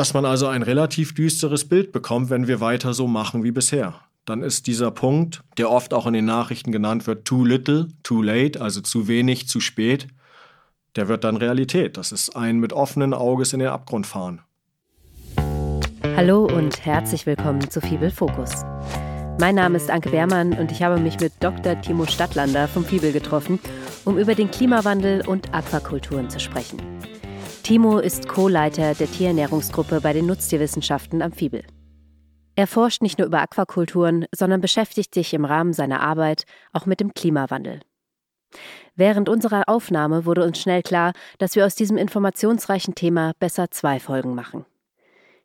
Dass man also ein relativ düsteres Bild bekommt, wenn wir weiter so machen wie bisher. Dann ist dieser Punkt, der oft auch in den Nachrichten genannt wird, too little, too late, also zu wenig, zu spät, der wird dann Realität. Das ist ein mit offenen Auges in den Abgrund fahren. Hallo und herzlich willkommen zu Fibel Fokus. Mein Name ist Anke Beermann und ich habe mich mit Dr. Timo Stadtlander vom Fibel getroffen, um über den Klimawandel und Aquakulturen zu sprechen. Timo ist Co-Leiter der Tierernährungsgruppe bei den Nutztierwissenschaften am Fibel. Er forscht nicht nur über Aquakulturen, sondern beschäftigt sich im Rahmen seiner Arbeit auch mit dem Klimawandel. Während unserer Aufnahme wurde uns schnell klar, dass wir aus diesem informationsreichen Thema besser zwei Folgen machen.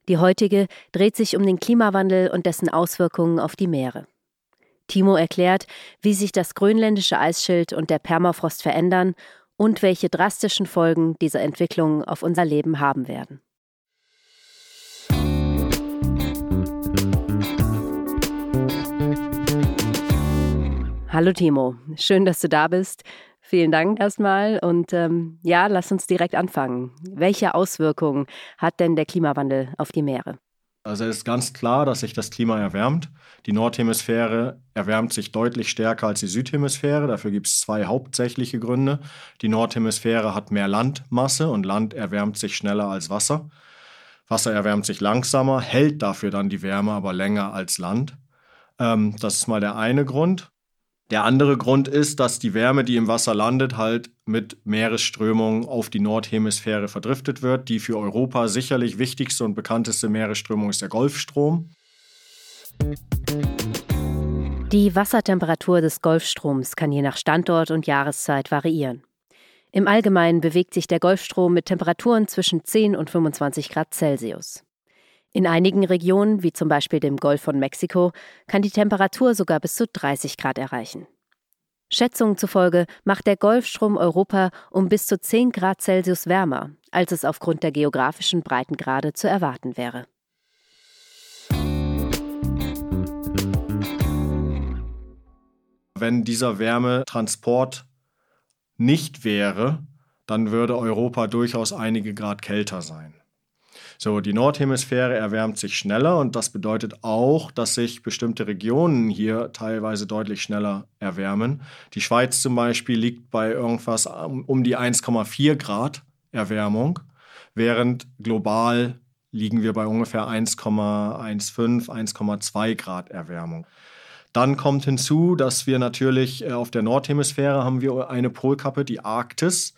Die heutige dreht sich um den Klimawandel und dessen Auswirkungen auf die Meere. Timo erklärt, wie sich das grönländische Eisschild und der Permafrost verändern und welche drastischen Folgen diese Entwicklung auf unser Leben haben werden. Hallo Timo, schön, dass du da bist. Vielen Dank erstmal und ähm, ja, lass uns direkt anfangen. Welche Auswirkungen hat denn der Klimawandel auf die Meere? Also es ist ganz klar, dass sich das Klima erwärmt. Die Nordhemisphäre erwärmt sich deutlich stärker als die Südhemisphäre. Dafür gibt es zwei hauptsächliche Gründe. Die Nordhemisphäre hat mehr Landmasse und Land erwärmt sich schneller als Wasser. Wasser erwärmt sich langsamer, hält dafür dann die Wärme aber länger als Land. Ähm, das ist mal der eine Grund. Der andere Grund ist, dass die Wärme, die im Wasser landet, halt mit Meeresströmungen auf die Nordhemisphäre verdriftet wird. Die für Europa sicherlich wichtigste und bekannteste Meeresströmung ist der Golfstrom. Die Wassertemperatur des Golfstroms kann je nach Standort und Jahreszeit variieren. Im Allgemeinen bewegt sich der Golfstrom mit Temperaturen zwischen 10 und 25 Grad Celsius. In einigen Regionen, wie zum Beispiel dem Golf von Mexiko, kann die Temperatur sogar bis zu 30 Grad erreichen. Schätzungen zufolge macht der Golfstrom Europa um bis zu 10 Grad Celsius wärmer, als es aufgrund der geografischen Breitengrade zu erwarten wäre. Wenn dieser Wärmetransport nicht wäre, dann würde Europa durchaus einige Grad kälter sein. So, die Nordhemisphäre erwärmt sich schneller und das bedeutet auch, dass sich bestimmte Regionen hier teilweise deutlich schneller erwärmen. Die Schweiz zum Beispiel liegt bei irgendwas um die 1,4 Grad Erwärmung, während global liegen wir bei ungefähr 1,15, 1,2 Grad Erwärmung. Dann kommt hinzu, dass wir natürlich äh, auf der Nordhemisphäre haben wir eine Polkappe, die Arktis.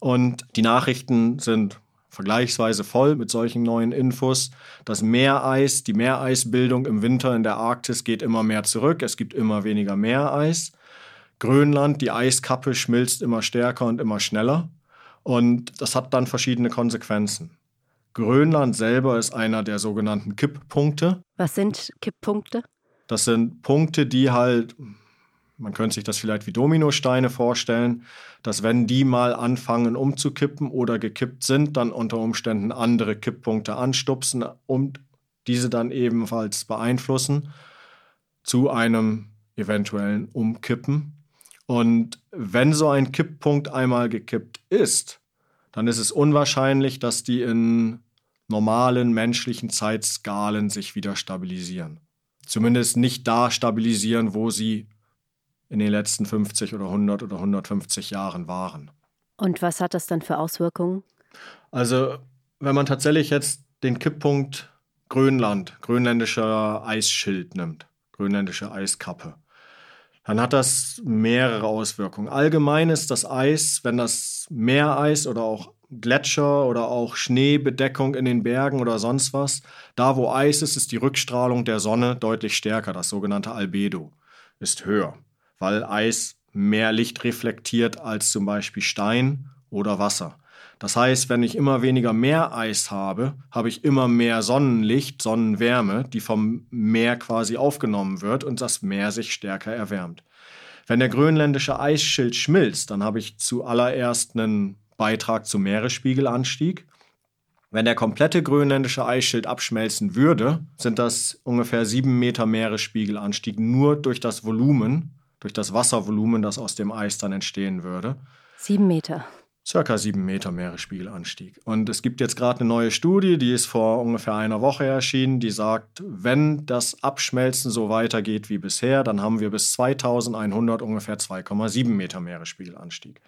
Und die Nachrichten sind vergleichsweise voll mit solchen neuen Infos. Das Meereis, die Meereisbildung im Winter in der Arktis geht immer mehr zurück. Es gibt immer weniger Meereis. Grönland, die Eiskappe schmilzt immer stärker und immer schneller. Und das hat dann verschiedene Konsequenzen. Grönland selber ist einer der sogenannten Kipppunkte. Was sind Kipppunkte? Das sind Punkte, die halt man könnte sich das vielleicht wie Dominosteine vorstellen, dass wenn die mal anfangen umzukippen oder gekippt sind, dann unter Umständen andere Kipppunkte anstupsen und diese dann ebenfalls beeinflussen zu einem eventuellen Umkippen. Und wenn so ein Kipppunkt einmal gekippt ist, dann ist es unwahrscheinlich, dass die in normalen menschlichen Zeitskalen sich wieder stabilisieren. Zumindest nicht da stabilisieren, wo sie in den letzten 50 oder 100 oder 150 Jahren waren. Und was hat das dann für Auswirkungen? Also, wenn man tatsächlich jetzt den Kipppunkt Grönland, grönländischer Eisschild nimmt, grönländische Eiskappe, dann hat das mehrere Auswirkungen. Allgemein ist das Eis, wenn das Meereis oder auch Gletscher oder auch Schneebedeckung in den Bergen oder sonst was, da wo Eis ist, ist die Rückstrahlung der Sonne deutlich stärker. Das sogenannte Albedo ist höher weil Eis mehr Licht reflektiert als zum Beispiel Stein oder Wasser. Das heißt, wenn ich immer weniger Meereis habe, habe ich immer mehr Sonnenlicht, Sonnenwärme, die vom Meer quasi aufgenommen wird und das Meer sich stärker erwärmt. Wenn der grönländische Eisschild schmilzt, dann habe ich zuallererst einen Beitrag zum Meeresspiegelanstieg. Wenn der komplette grönländische Eisschild abschmelzen würde, sind das ungefähr sieben Meter Meeresspiegelanstieg nur durch das Volumen durch das Wasservolumen, das aus dem Eis dann entstehen würde. Sieben Meter. circa sieben Meter Meeresspiegelanstieg. Und es gibt jetzt gerade eine neue Studie, die ist vor ungefähr einer Woche erschienen, die sagt, wenn das Abschmelzen so weitergeht wie bisher, dann haben wir bis 2100 ungefähr 2,7 Meter Meeresspiegelanstieg.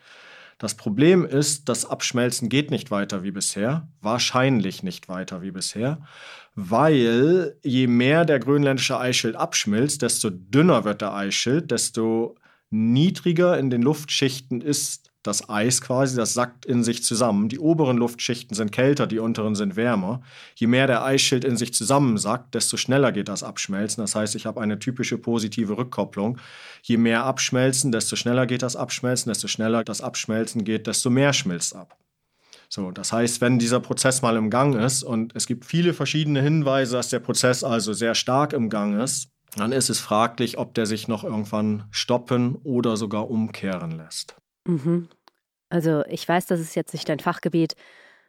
Das Problem ist, das Abschmelzen geht nicht weiter wie bisher, wahrscheinlich nicht weiter wie bisher, weil je mehr der grönländische Eisschild abschmilzt, desto dünner wird der Eisschild, desto niedriger in den Luftschichten ist das Eis quasi, das sackt in sich zusammen. Die oberen Luftschichten sind kälter, die unteren sind wärmer. Je mehr der Eisschild in sich zusammensackt, desto schneller geht das Abschmelzen. Das heißt, ich habe eine typische positive Rückkopplung. Je mehr abschmelzen, desto schneller geht das Abschmelzen, desto schneller das Abschmelzen geht, desto mehr schmilzt ab. So, das heißt, wenn dieser Prozess mal im Gang ist und es gibt viele verschiedene Hinweise, dass der Prozess also sehr stark im Gang ist, dann ist es fraglich, ob der sich noch irgendwann stoppen oder sogar umkehren lässt. Mhm. Also ich weiß, das ist jetzt nicht dein Fachgebiet,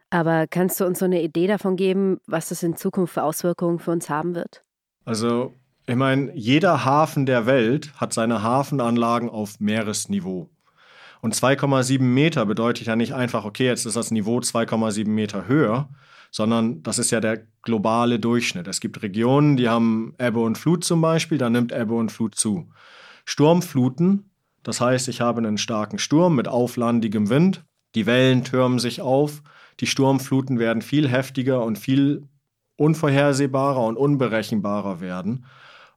aber kannst du uns so eine Idee davon geben, was das in Zukunft für Auswirkungen für uns haben wird? Also ich meine, jeder Hafen der Welt hat seine Hafenanlagen auf Meeresniveau. Und 2,7 Meter bedeutet ja nicht einfach, okay, jetzt ist das Niveau 2,7 Meter höher, sondern das ist ja der globale Durchschnitt. Es gibt Regionen, die haben Ebbe und Flut zum Beispiel, da nimmt Ebbe und Flut zu. Sturmfluten das heißt, ich habe einen starken Sturm mit auflandigem Wind, die Wellen türmen sich auf, die Sturmfluten werden viel heftiger und viel unvorhersehbarer und unberechenbarer werden.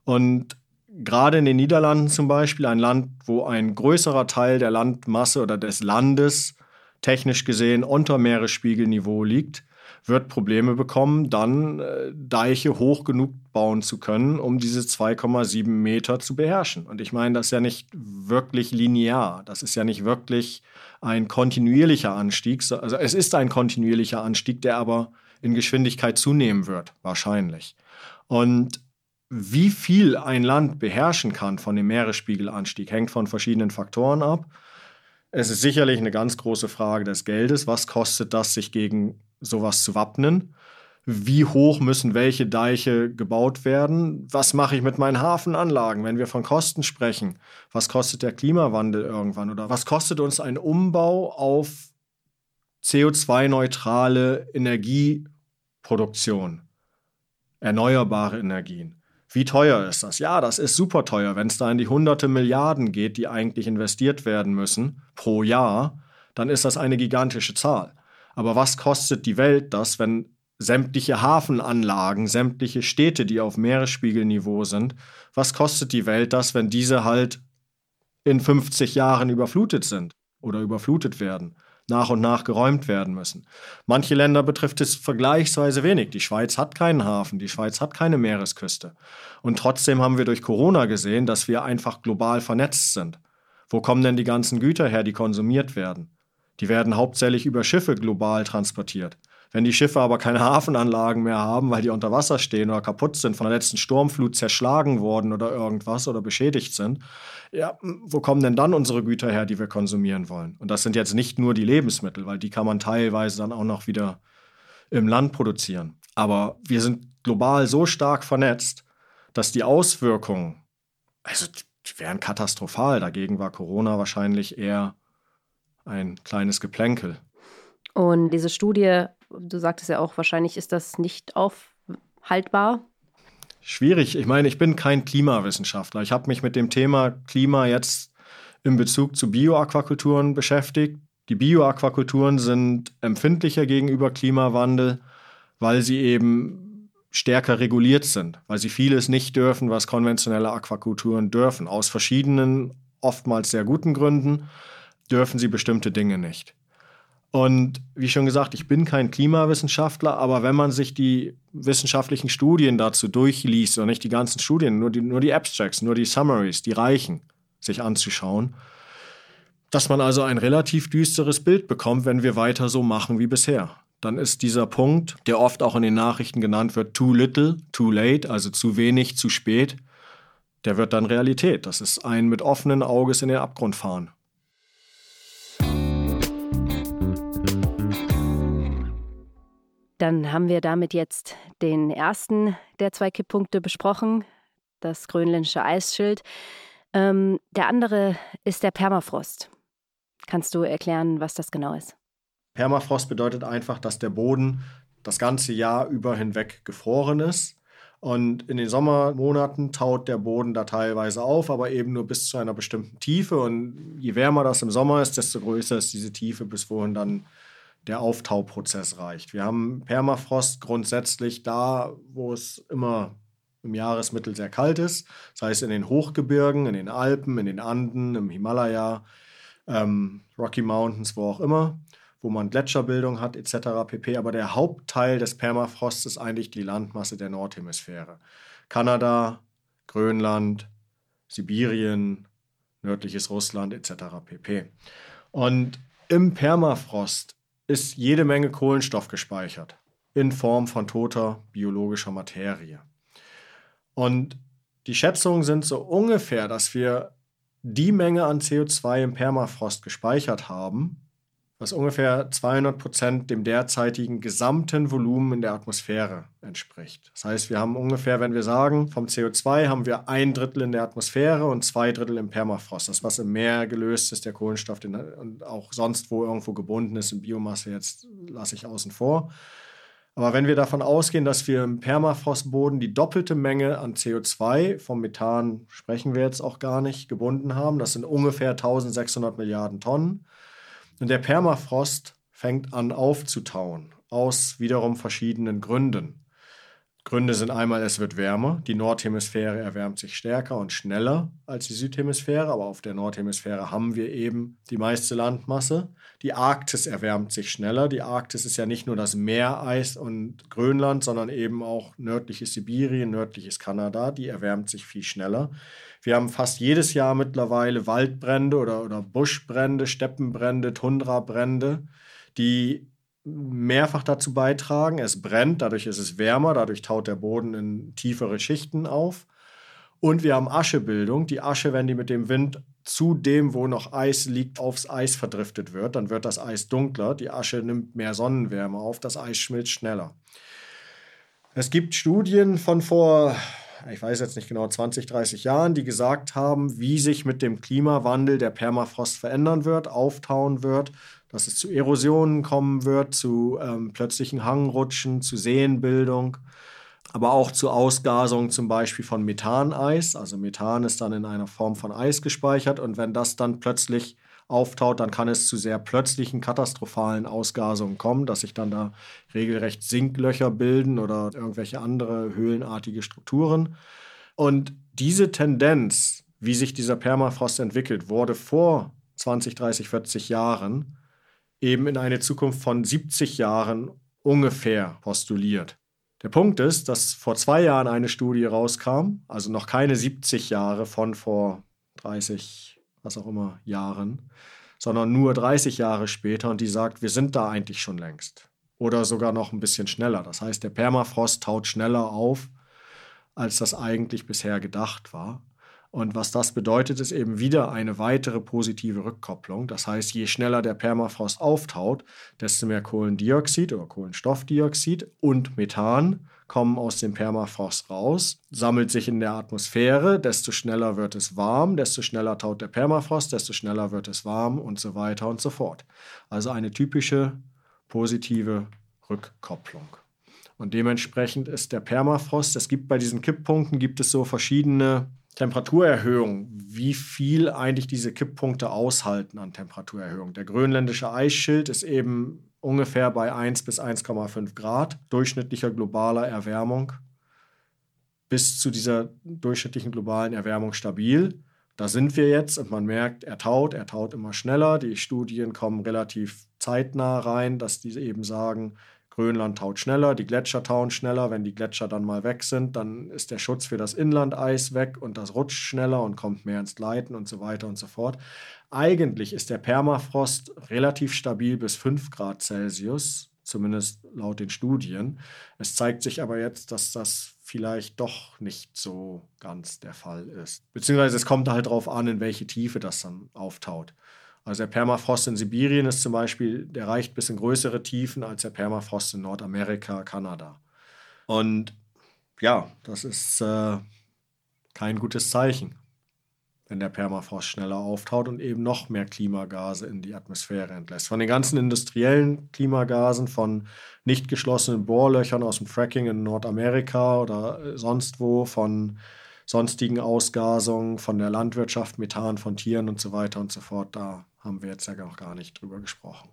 Und gerade in den Niederlanden zum Beispiel, ein Land, wo ein größerer Teil der Landmasse oder des Landes technisch gesehen unter Meeresspiegelniveau liegt, wird Probleme bekommen, dann äh, Deiche hoch genug bauen zu können, um diese 2,7 Meter zu beherrschen. Und ich meine, das ist ja nicht wirklich linear. Das ist ja nicht wirklich ein kontinuierlicher Anstieg. Also es ist ein kontinuierlicher Anstieg, der aber in Geschwindigkeit zunehmen wird, wahrscheinlich. Und wie viel ein Land beherrschen kann von dem Meeresspiegelanstieg, hängt von verschiedenen Faktoren ab. Es ist sicherlich eine ganz große Frage des Geldes. Was kostet das, sich gegen sowas zu wappnen? Wie hoch müssen welche Deiche gebaut werden? Was mache ich mit meinen Hafenanlagen, wenn wir von Kosten sprechen? Was kostet der Klimawandel irgendwann? Oder was kostet uns ein Umbau auf CO2-neutrale Energieproduktion? Erneuerbare Energien. Wie teuer ist das? Ja, das ist super teuer. Wenn es da in die hunderte Milliarden geht, die eigentlich investiert werden müssen pro Jahr, dann ist das eine gigantische Zahl. Aber was kostet die Welt das, wenn sämtliche Hafenanlagen, sämtliche Städte, die auf Meeresspiegelniveau sind, was kostet die Welt das, wenn diese halt in 50 Jahren überflutet sind oder überflutet werden, nach und nach geräumt werden müssen? Manche Länder betrifft es vergleichsweise wenig. Die Schweiz hat keinen Hafen, die Schweiz hat keine Meeresküste. Und trotzdem haben wir durch Corona gesehen, dass wir einfach global vernetzt sind. Wo kommen denn die ganzen Güter her, die konsumiert werden? Die werden hauptsächlich über Schiffe global transportiert. Wenn die Schiffe aber keine Hafenanlagen mehr haben, weil die unter Wasser stehen oder kaputt sind, von der letzten Sturmflut zerschlagen worden oder irgendwas oder beschädigt sind, ja, wo kommen denn dann unsere Güter her, die wir konsumieren wollen? Und das sind jetzt nicht nur die Lebensmittel, weil die kann man teilweise dann auch noch wieder im Land produzieren. Aber wir sind global so stark vernetzt, dass die Auswirkungen, also die wären katastrophal. Dagegen war Corona wahrscheinlich eher ein kleines Geplänkel. Und diese Studie, du sagtest ja auch, wahrscheinlich ist das nicht aufhaltbar. Schwierig. Ich meine, ich bin kein Klimawissenschaftler. Ich habe mich mit dem Thema Klima jetzt in Bezug zu Bioaquakulturen beschäftigt. Die Bioaquakulturen sind empfindlicher gegenüber Klimawandel, weil sie eben stärker reguliert sind, weil sie vieles nicht dürfen, was konventionelle Aquakulturen dürfen. Aus verschiedenen, oftmals sehr guten Gründen dürfen sie bestimmte Dinge nicht. Und wie schon gesagt, ich bin kein Klimawissenschaftler, aber wenn man sich die wissenschaftlichen Studien dazu durchliest, oder nicht die ganzen Studien, nur die, nur die Abstracts, nur die Summaries, die reichen, sich anzuschauen, dass man also ein relativ düsteres Bild bekommt, wenn wir weiter so machen wie bisher. Dann ist dieser Punkt, der oft auch in den Nachrichten genannt wird, too little, too late, also zu wenig, zu spät, der wird dann Realität. Das ist ein mit offenen Auges in den Abgrund fahren. Dann haben wir damit jetzt den ersten der zwei Kipppunkte besprochen, das grönländische Eisschild. Ähm, der andere ist der Permafrost. Kannst du erklären, was das genau ist? Permafrost bedeutet einfach, dass der Boden das ganze Jahr über hinweg gefroren ist. Und in den Sommermonaten taut der Boden da teilweise auf, aber eben nur bis zu einer bestimmten Tiefe. Und je wärmer das im Sommer ist, desto größer ist diese Tiefe, bis wohin dann der Auftauprozess reicht. Wir haben Permafrost grundsätzlich da, wo es immer im Jahresmittel sehr kalt ist. Das heißt in den Hochgebirgen, in den Alpen, in den Anden, im Himalaya, ähm, Rocky Mountains, wo auch immer, wo man Gletscherbildung hat etc. pp. Aber der Hauptteil des Permafrosts ist eigentlich die Landmasse der Nordhemisphäre. Kanada, Grönland, Sibirien, nördliches Russland etc. pp. Und im Permafrost ist jede Menge Kohlenstoff gespeichert in Form von toter biologischer Materie. Und die Schätzungen sind so ungefähr, dass wir die Menge an CO2 im Permafrost gespeichert haben, was ungefähr 200 Prozent dem derzeitigen gesamten Volumen in der Atmosphäre entspricht. Das heißt, wir haben ungefähr, wenn wir sagen, vom CO2 haben wir ein Drittel in der Atmosphäre und zwei Drittel im Permafrost. Das, was im Meer gelöst ist, der Kohlenstoff den, und auch sonst wo irgendwo gebunden ist in Biomasse, jetzt lasse ich außen vor. Aber wenn wir davon ausgehen, dass wir im Permafrostboden die doppelte Menge an CO2, vom Methan sprechen wir jetzt auch gar nicht, gebunden haben, das sind ungefähr 1600 Milliarden Tonnen, und der Permafrost fängt an aufzutauen, aus wiederum verschiedenen Gründen. Gründe sind einmal, es wird wärmer, die Nordhemisphäre erwärmt sich stärker und schneller als die Südhemisphäre, aber auf der Nordhemisphäre haben wir eben die meiste Landmasse. Die Arktis erwärmt sich schneller. Die Arktis ist ja nicht nur das Meereis und Grönland, sondern eben auch nördliches Sibirien, nördliches Kanada, die erwärmt sich viel schneller. Wir haben fast jedes Jahr mittlerweile Waldbrände oder, oder Buschbrände, Steppenbrände, Tundrabrände, die mehrfach dazu beitragen. Es brennt, dadurch ist es wärmer, dadurch taut der Boden in tiefere Schichten auf. Und wir haben Aschebildung. Die Asche, wenn die mit dem Wind zu dem, wo noch Eis liegt, aufs Eis verdriftet wird, dann wird das Eis dunkler. Die Asche nimmt mehr Sonnenwärme auf, das Eis schmilzt schneller. Es gibt Studien von vor, ich weiß jetzt nicht genau, 20, 30 Jahren, die gesagt haben, wie sich mit dem Klimawandel der Permafrost verändern wird, auftauen wird dass es zu Erosionen kommen wird, zu ähm, plötzlichen Hangrutschen, zu Seenbildung, aber auch zu Ausgasung zum Beispiel von Methaneis. Also Methan ist dann in einer Form von Eis gespeichert und wenn das dann plötzlich auftaut, dann kann es zu sehr plötzlichen katastrophalen Ausgasungen kommen, dass sich dann da regelrecht Sinklöcher bilden oder irgendwelche andere höhlenartige Strukturen. Und diese Tendenz, wie sich dieser Permafrost entwickelt, wurde vor 20, 30, 40 Jahren eben in eine Zukunft von 70 Jahren ungefähr postuliert. Der Punkt ist, dass vor zwei Jahren eine Studie rauskam, also noch keine 70 Jahre von vor 30, was auch immer, Jahren, sondern nur 30 Jahre später und die sagt, wir sind da eigentlich schon längst. Oder sogar noch ein bisschen schneller. Das heißt, der Permafrost taut schneller auf, als das eigentlich bisher gedacht war. Und was das bedeutet, ist eben wieder eine weitere positive Rückkopplung. Das heißt, je schneller der Permafrost auftaut, desto mehr Kohlendioxid oder Kohlenstoffdioxid und Methan kommen aus dem Permafrost raus, sammelt sich in der Atmosphäre, desto schneller wird es warm, desto schneller taut der Permafrost, desto schneller wird es warm und so weiter und so fort. Also eine typische positive Rückkopplung. Und dementsprechend ist der Permafrost, es gibt bei diesen Kipppunkten, gibt es so verschiedene Temperaturerhöhung, wie viel eigentlich diese Kipppunkte aushalten an Temperaturerhöhung. Der grönländische Eisschild ist eben ungefähr bei 1 bis 1,5 Grad durchschnittlicher globaler Erwärmung bis zu dieser durchschnittlichen globalen Erwärmung stabil. Da sind wir jetzt und man merkt, er taut, er taut immer schneller. Die Studien kommen relativ zeitnah rein, dass diese eben sagen, Grönland taut schneller, die Gletscher tauen schneller. Wenn die Gletscher dann mal weg sind, dann ist der Schutz für das Inlandeis weg und das rutscht schneller und kommt mehr ins Gleiten und so weiter und so fort. Eigentlich ist der Permafrost relativ stabil bis 5 Grad Celsius, zumindest laut den Studien. Es zeigt sich aber jetzt, dass das vielleicht doch nicht so ganz der Fall ist. Beziehungsweise es kommt halt darauf an, in welche Tiefe das dann auftaut. Also der Permafrost in Sibirien ist zum Beispiel, der reicht bis in größere Tiefen als der Permafrost in Nordamerika, Kanada. Und ja, das ist äh, kein gutes Zeichen. wenn der Permafrost schneller auftaut und eben noch mehr Klimagase in die Atmosphäre entlässt. Von den ganzen industriellen Klimagasen, von nicht geschlossenen Bohrlöchern aus dem Fracking in Nordamerika oder äh, sonst wo, von sonstigen Ausgasungen, von der Landwirtschaft, Methan von Tieren und so weiter und so fort, da haben wir jetzt ja noch gar nicht drüber gesprochen.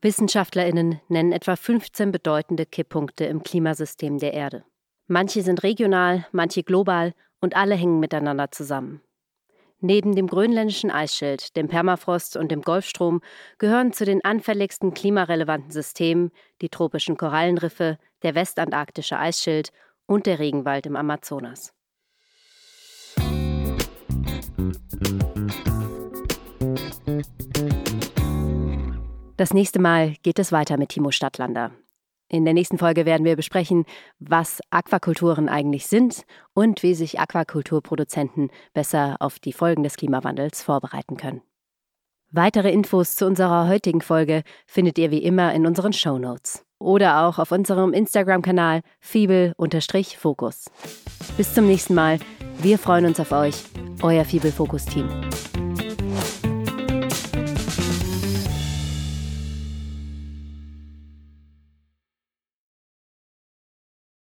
WissenschaftlerInnen nennen etwa 15 bedeutende Kipppunkte im Klimasystem der Erde. Manche sind regional, manche global und alle hängen miteinander zusammen. Neben dem grönländischen Eisschild, dem Permafrost und dem Golfstrom gehören zu den anfälligsten klimarelevanten Systemen die tropischen Korallenriffe, der westantarktische Eisschild und der Regenwald im Amazonas. Das nächste Mal geht es weiter mit Timo Stadtlander. In der nächsten Folge werden wir besprechen, was Aquakulturen eigentlich sind und wie sich Aquakulturproduzenten besser auf die Folgen des Klimawandels vorbereiten können. Weitere Infos zu unserer heutigen Folge findet ihr wie immer in unseren Show Notes oder auch auf unserem Instagram-Kanal Fibel-Fokus. Bis zum nächsten Mal. Wir freuen uns auf euch, euer Fibel-Fokus-Team.